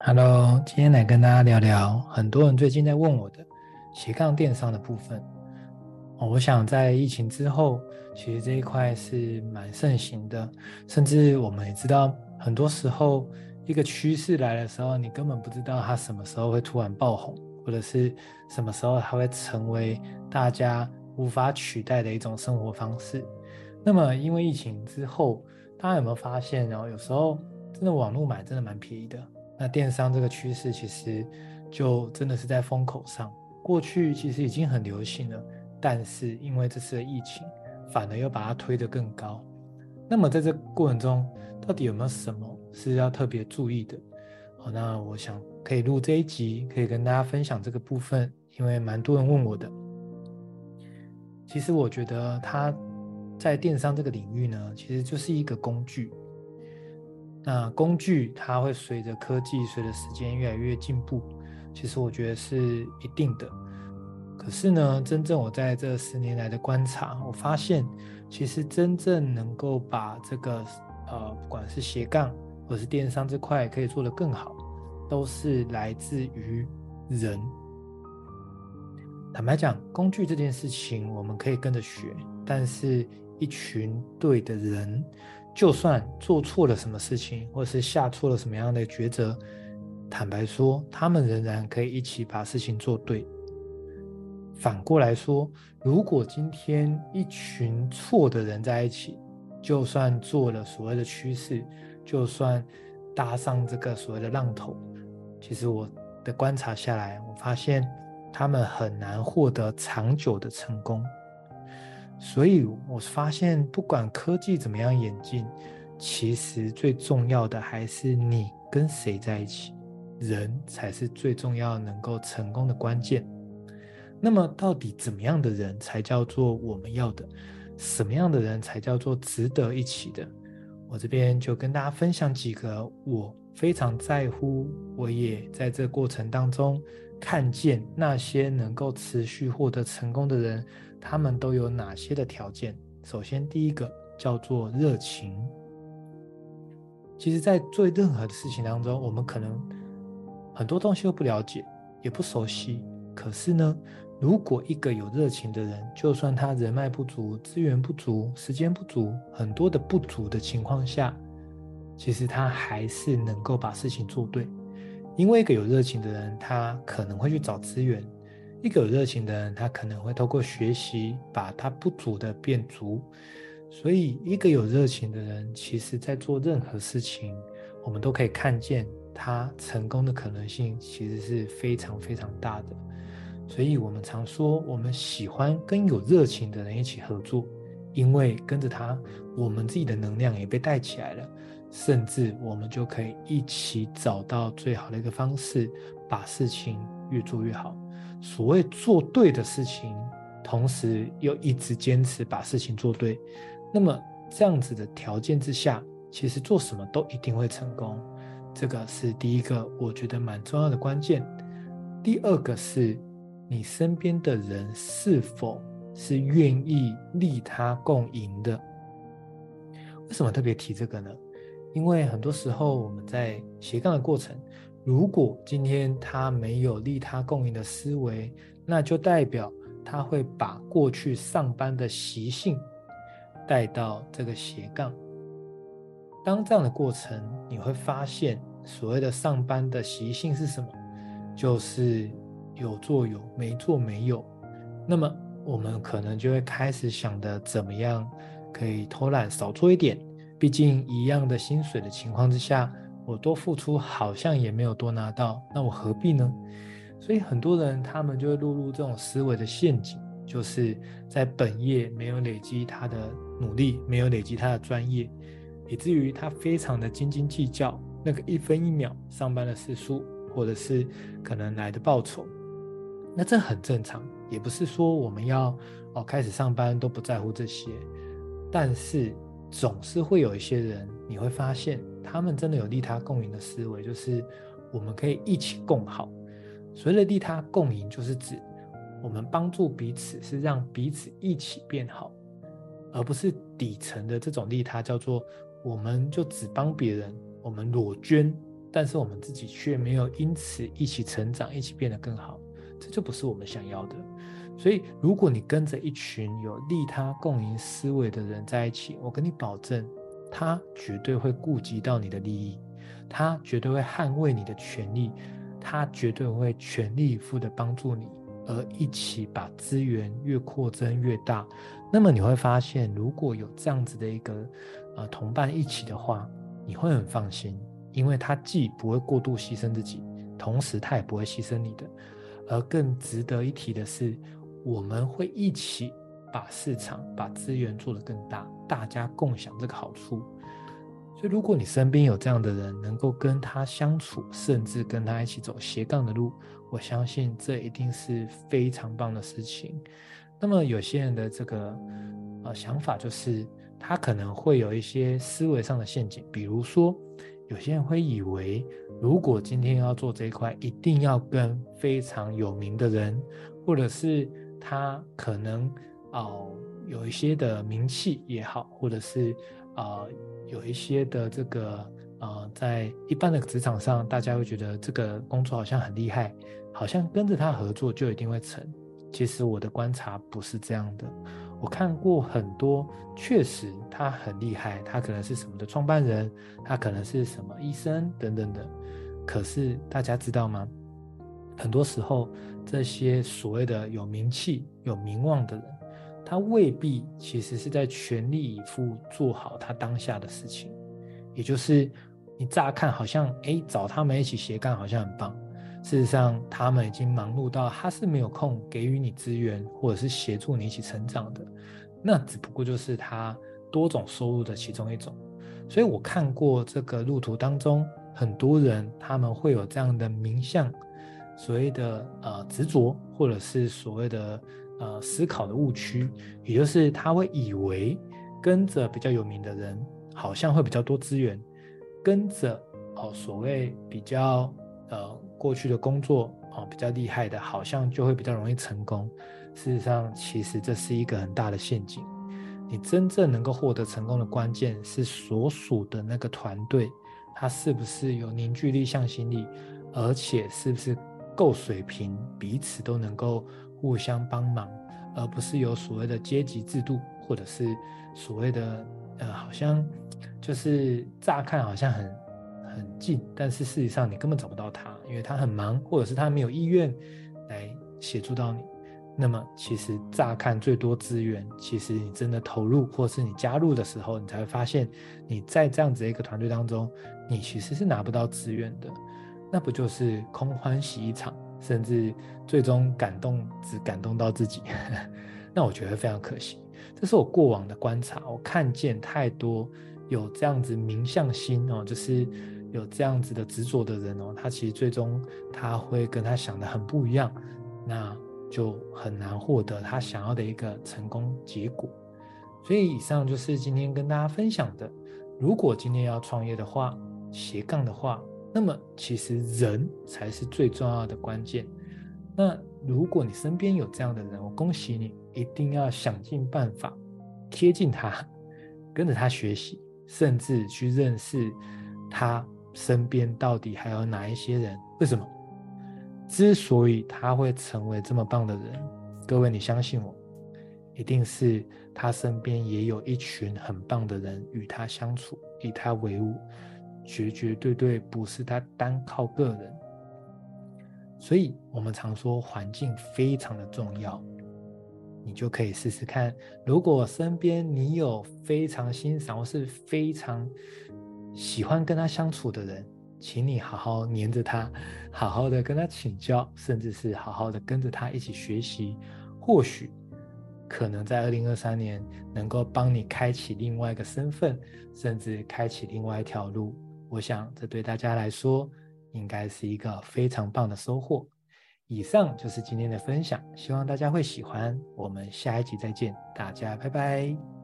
Hello，今天来跟大家聊聊很多人最近在问我的斜杠电商的部分。我想在疫情之后，其实这一块是蛮盛行的，甚至我们也知道，很多时候一个趋势来的时候，你根本不知道它什么时候会突然爆红，或者是什么时候它会成为大家无法取代的一种生活方式。那么，因为疫情之后，大家有没有发现，然后有时候真的网络买真的蛮便宜的。那电商这个趋势其实就真的是在风口上，过去其实已经很流行了，但是因为这次的疫情，反而又把它推得更高。那么在这过程中，到底有没有什么是要特别注意的？好，那我想可以录这一集，可以跟大家分享这个部分，因为蛮多人问我的。其实我觉得它在电商这个领域呢，其实就是一个工具。那工具它会随着科技、随着时间越来越进步，其实我觉得是一定的。可是呢，真正我在这十年来的观察，我发现其实真正能够把这个呃，不管是斜杠或是电商这块可以做得更好，都是来自于人。坦白讲，工具这件事情我们可以跟着学，但是一群对的人。就算做错了什么事情，或是下错了什么样的抉择，坦白说，他们仍然可以一起把事情做对。反过来说，如果今天一群错的人在一起，就算做了所谓的趋势，就算搭上这个所谓的浪头，其实我的观察下来，我发现他们很难获得长久的成功。所以我发现，不管科技怎么样演进，其实最重要的还是你跟谁在一起，人才是最重要能够成功的关键。那么，到底怎么样的人才叫做我们要的？什么样的人才叫做值得一起的？我这边就跟大家分享几个我非常在乎，我也在这过程当中看见那些能够持续获得成功的人。他们都有哪些的条件？首先，第一个叫做热情。其实，在做任何的事情当中，我们可能很多东西都不了解，也不熟悉。可是呢，如果一个有热情的人，就算他人脉不足、资源不足、时间不足，很多的不足的情况下，其实他还是能够把事情做对。因为一个有热情的人，他可能会去找资源。一个有热情的人，他可能会透过学习把他不足的变足。所以，一个有热情的人，其实在做任何事情，我们都可以看见他成功的可能性其实是非常非常大的。所以我们常说，我们喜欢跟有热情的人一起合作，因为跟着他，我们自己的能量也被带起来了，甚至我们就可以一起找到最好的一个方式，把事情越做越好。所谓做对的事情，同时又一直坚持把事情做对，那么这样子的条件之下，其实做什么都一定会成功。这个是第一个，我觉得蛮重要的关键。第二个是你身边的人是否是愿意利他共赢的。为什么特别提这个呢？因为很多时候我们在斜杠的过程。如果今天他没有利他共赢的思维，那就代表他会把过去上班的习性带到这个斜杠。当这样的过程，你会发现所谓的上班的习性是什么？就是有做有，没做没有。那么我们可能就会开始想的怎么样可以偷懒少做一点，毕竟一样的薪水的情况之下。我多付出好像也没有多拿到，那我何必呢？所以很多人他们就会落入这种思维的陷阱，就是在本业没有累积他的努力，没有累积他的专业，以至于他非常的斤斤计较那个一分一秒上班的时数，或者是可能来的报酬。那这很正常，也不是说我们要哦开始上班都不在乎这些，但是总是会有一些人，你会发现。他们真的有利他共赢的思维，就是我们可以一起共好。所谓的利他共赢，就是指我们帮助彼此，是让彼此一起变好，而不是底层的这种利他，叫做我们就只帮别人，我们裸捐，但是我们自己却没有因此一起成长，一起变得更好，这就不是我们想要的。所以，如果你跟着一群有利他共赢思维的人在一起，我跟你保证，他绝对会顾及到你的利益，他绝对会捍卫你的权利，他绝对会全力以赴的帮助你，而一起把资源越扩增越大。那么你会发现，如果有这样子的一个呃同伴一起的话，你会很放心，因为他既不会过度牺牲自己，同时他也不会牺牲你的。而更值得一提的是，我们会一起把市场、把资源做得更大，大家共享这个好处。所以，如果你身边有这样的人，能够跟他相处，甚至跟他一起走斜杠的路，我相信这一定是非常棒的事情。那么，有些人的这个呃想法就是，他可能会有一些思维上的陷阱，比如说，有些人会以为，如果今天要做这一块，一定要跟非常有名的人，或者是他可能哦、有一些的名气也好，或者是啊、有一些的这个呃在一般的职场上，大家会觉得这个工作好像很厉害，好像跟着他合作就一定会成。其实我的观察不是这样的。我看过很多，确实他很厉害，他可能是什么的创办人，他可能是什么医生等等的。可是大家知道吗？很多时候，这些所谓的有名气、有名望的人，他未必其实是在全力以赴做好他当下的事情。也就是你乍看好像，哎，找他们一起斜杠好像很棒。事实上，他们已经忙碌到他是没有空给予你资源，或者是协助你一起成长的。那只不过就是他多种收入的其中一种。所以我看过这个路途当中，很多人他们会有这样的名相，所谓的呃执着，或者是所谓的呃思考的误区，也就是他会以为跟着比较有名的人，好像会比较多资源，跟着哦所谓比较呃。过去的工作哦，比较厉害的，好像就会比较容易成功。事实上，其实这是一个很大的陷阱。你真正能够获得成功的关键是所属的那个团队，它是不是有凝聚力、向心力，而且是不是够水平，彼此都能够互相帮忙，而不是有所谓的阶级制度，或者是所谓的呃，好像就是乍看好像很。很近，但是事实上你根本找不到他，因为他很忙，或者是他没有意愿来协助到你。那么，其实乍看最多资源，其实你真的投入，或是你加入的时候，你才会发现你在这样子一个团队当中，你其实是拿不到资源的。那不就是空欢喜一场，甚至最终感动只感动到自己？那我觉得非常可惜。这是我过往的观察，我看见太多有这样子名相心哦，就是。有这样子的执着的人哦，他其实最终他会跟他想的很不一样，那就很难获得他想要的一个成功结果。所以以上就是今天跟大家分享的。如果今天要创业的话，斜杠的话，那么其实人才是最重要的关键。那如果你身边有这样的人，我恭喜你，一定要想尽办法贴近他，跟着他学习，甚至去认识他。身边到底还有哪一些人？为什么？之所以他会成为这么棒的人，各位，你相信我，一定是他身边也有一群很棒的人与他相处，以他为伍，绝绝对对不是他单靠个人。所以，我们常说环境非常的重要，你就可以试试看，如果身边你有非常欣赏或是非常。喜欢跟他相处的人，请你好好黏着他，好好的跟他请教，甚至是好好的跟着他一起学习。或许可能在二零二三年能够帮你开启另外一个身份，甚至开启另外一条路。我想这对大家来说应该是一个非常棒的收获。以上就是今天的分享，希望大家会喜欢。我们下一集再见，大家拜拜。